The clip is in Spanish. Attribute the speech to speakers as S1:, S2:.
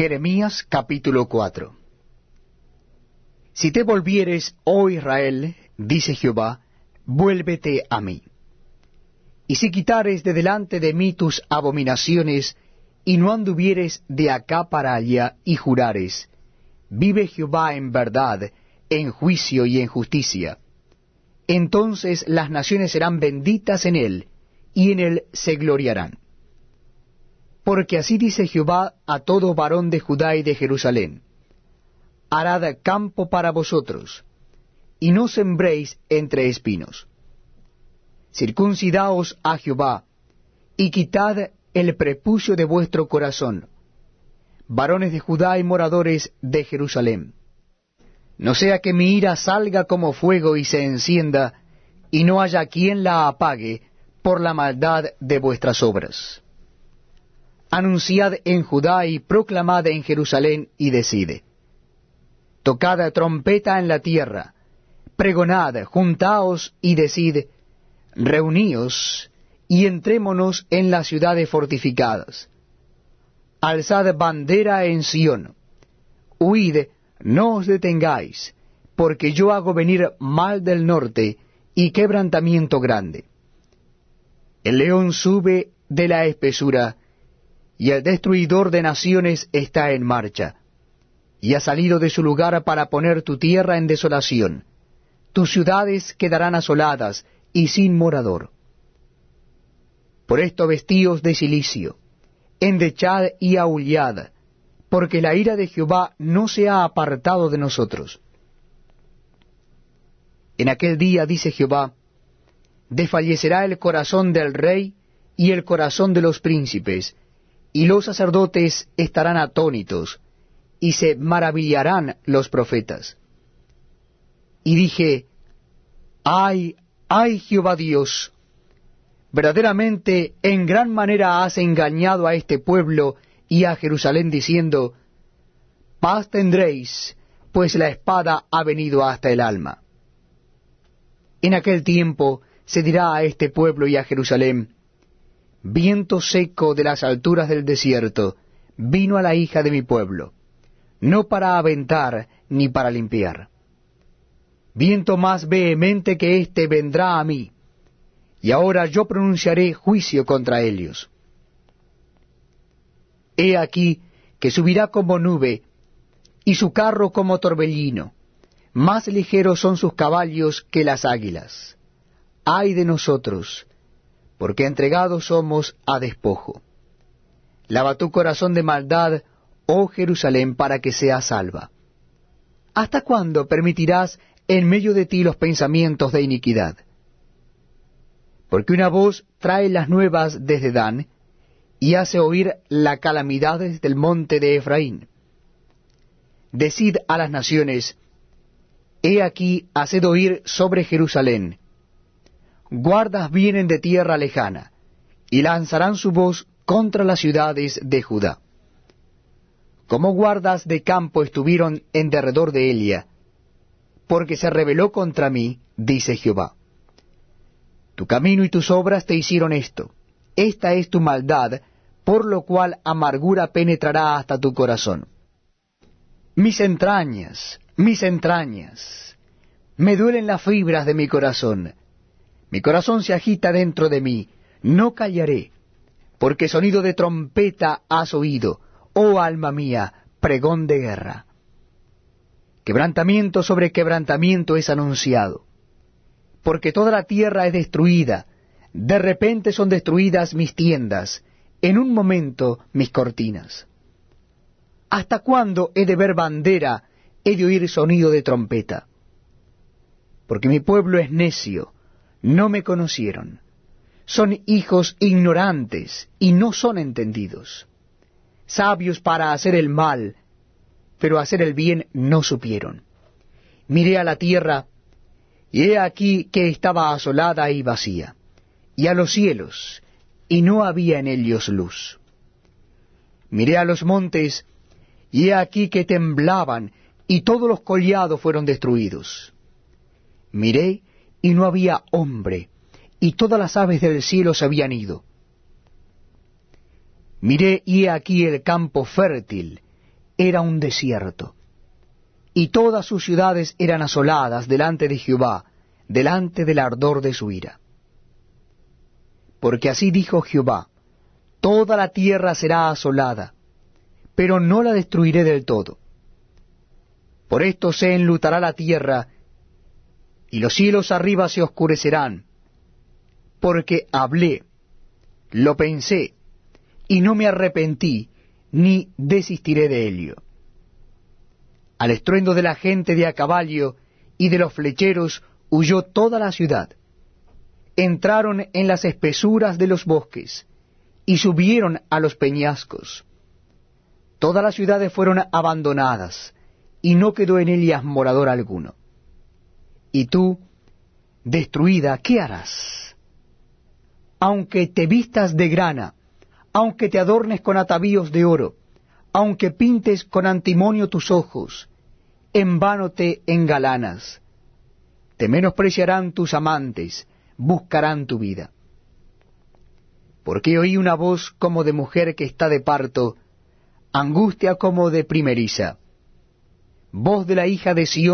S1: Jeremías capítulo 4 Si te volvieres, oh Israel, dice Jehová, vuélvete a mí. Y si quitares de delante de mí tus abominaciones, y no anduvieres de acá para allá, y jurares, vive Jehová en verdad, en juicio y en justicia, entonces las naciones serán benditas en él, y en él se gloriarán. Porque así dice Jehová a todo varón de Judá y de Jerusalén, harad campo para vosotros, y no sembréis entre espinos. Circuncidaos a Jehová, y quitad el prepucio de vuestro corazón, varones de Judá y moradores de Jerusalén. No sea que mi ira salga como fuego y se encienda, y no haya quien la apague por la maldad de vuestras obras anunciad en Judá y proclamad en Jerusalén y decide. Tocad trompeta en la tierra, pregonad, juntaos y decid, reuníos y entrémonos en las ciudades fortificadas. Alzad bandera en Sión, huid, no os detengáis, porque yo hago venir mal del norte y quebrantamiento grande. El león sube de la espesura, y el destruidor de naciones está en marcha, y ha salido de su lugar para poner tu tierra en desolación. Tus ciudades quedarán asoladas y sin morador. Por esto vestíos de silicio, endechad y aullad, porque la ira de Jehová no se ha apartado de nosotros. En aquel día, dice Jehová, desfallecerá el corazón del rey y el corazón de los príncipes, y los sacerdotes estarán atónitos, y se maravillarán los profetas. Y dije, ay, ay Jehová Dios, verdaderamente en gran manera has engañado a este pueblo y a Jerusalén diciendo, paz tendréis, pues la espada ha venido hasta el alma. En aquel tiempo se dirá a este pueblo y a Jerusalén, viento seco de las alturas del desierto, vino a la hija de mi pueblo, no para aventar ni para limpiar. Viento más vehemente que éste vendrá a mí, y ahora yo pronunciaré juicio contra ellos. He aquí que subirá como nube, y su carro como torbellino, más ligeros son sus caballos que las águilas. Ay de nosotros, porque entregados somos a despojo. Lava tu corazón de maldad, oh Jerusalén, para que seas salva. ¿Hasta cuándo permitirás en medio de ti los pensamientos de iniquidad? Porque una voz trae las nuevas desde Dan, y hace oír la calamidad desde el monte de Efraín. Decid a las naciones, He aquí, haced oír sobre Jerusalén, guardas vienen de tierra lejana, y lanzarán su voz contra las ciudades de Judá. Como guardas de campo estuvieron en derredor de Elia, porque se rebeló contra mí, dice Jehová. Tu camino y tus obras te hicieron esto. Esta es tu maldad, por lo cual amargura penetrará hasta tu corazón. Mis entrañas, mis entrañas, me duelen las fibras de mi corazón mi corazón se agita dentro de mí, no callaré, porque sonido de trompeta has oído, oh alma mía, pregón de guerra. Quebrantamiento sobre quebrantamiento es anunciado, porque toda la tierra es destruida, de repente son destruidas mis tiendas, en un momento mis cortinas. ¿Hasta cuándo he de ver bandera, he de oír sonido de trompeta? Porque mi pueblo es necio, no me conocieron. Son hijos ignorantes y no son entendidos. Sabios para hacer el mal, pero hacer el bien no supieron. Miré a la tierra, y he aquí que estaba asolada y vacía, y a los cielos, y no había en ellos luz. Miré a los montes, y he aquí que temblaban, y todos los collados fueron destruidos. Miré, y no había hombre, y todas las aves del cielo se habían ido. Miré y he aquí el campo fértil, era un desierto, y todas sus ciudades eran asoladas delante de Jehová, delante del ardor de su ira. Porque así dijo Jehová, toda la tierra será asolada, pero no la destruiré del todo. Por esto se enlutará la tierra, y los cielos arriba se oscurecerán, porque hablé, lo pensé, y no me arrepentí, ni desistiré de ello. Al estruendo de la gente de a caballo y de los flecheros huyó toda la ciudad. Entraron en las espesuras de los bosques y subieron a los peñascos. Todas las ciudades fueron abandonadas y no quedó en ellas morador alguno. Y tú, destruida, ¿qué harás? Aunque te vistas de grana, aunque te adornes con atavíos de oro, aunque pintes con antimonio tus ojos, en vano te engalanas te menospreciarán tus amantes, buscarán tu vida. Porque oí una voz como de mujer que está de parto, angustia como de primeriza, voz de la hija de Sión